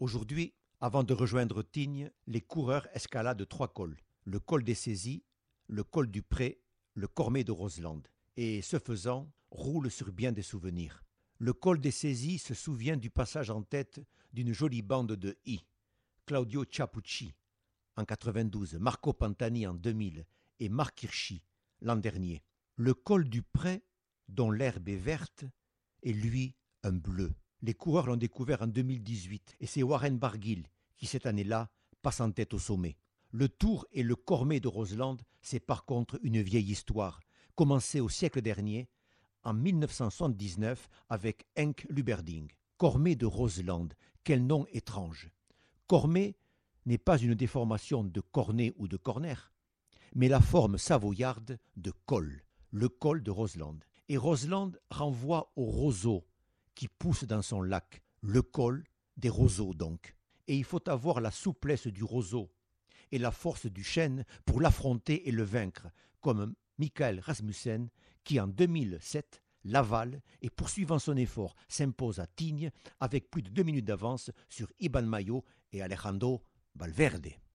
Aujourd'hui, avant de rejoindre Tignes, les coureurs escaladent trois cols. Le col des Saisies, le col du Pré, le Cormet de Roseland. Et ce faisant, roulent sur bien des souvenirs. Le col des Saisies se souvient du passage en tête d'une jolie bande de I. Claudio Ciapucci en 92, Marco Pantani en 2000 et Marc Hirschi l'an dernier. Le col du Pré, dont l'herbe est verte, est lui un bleu. Les coureurs l'ont découvert en 2018 et c'est Warren Barguil qui cette année-là passe en tête au sommet. Le Tour et le Cormet de Roseland, c'est par contre une vieille histoire, commencée au siècle dernier, en 1979 avec Henk Luberding. Cormet de Roseland, quel nom étrange. Cormet n'est pas une déformation de cornet ou de corner, mais la forme savoyarde de col, le col de Roseland. Et Roseland renvoie au roseau qui pousse dans son lac, le col des roseaux donc. Et il faut avoir la souplesse du roseau et la force du chêne pour l'affronter et le vaincre, comme Michael Rasmussen qui en 2007 l'avale et poursuivant son effort s'impose à Tignes avec plus de deux minutes d'avance sur Iban Mayo et Alejandro Valverde.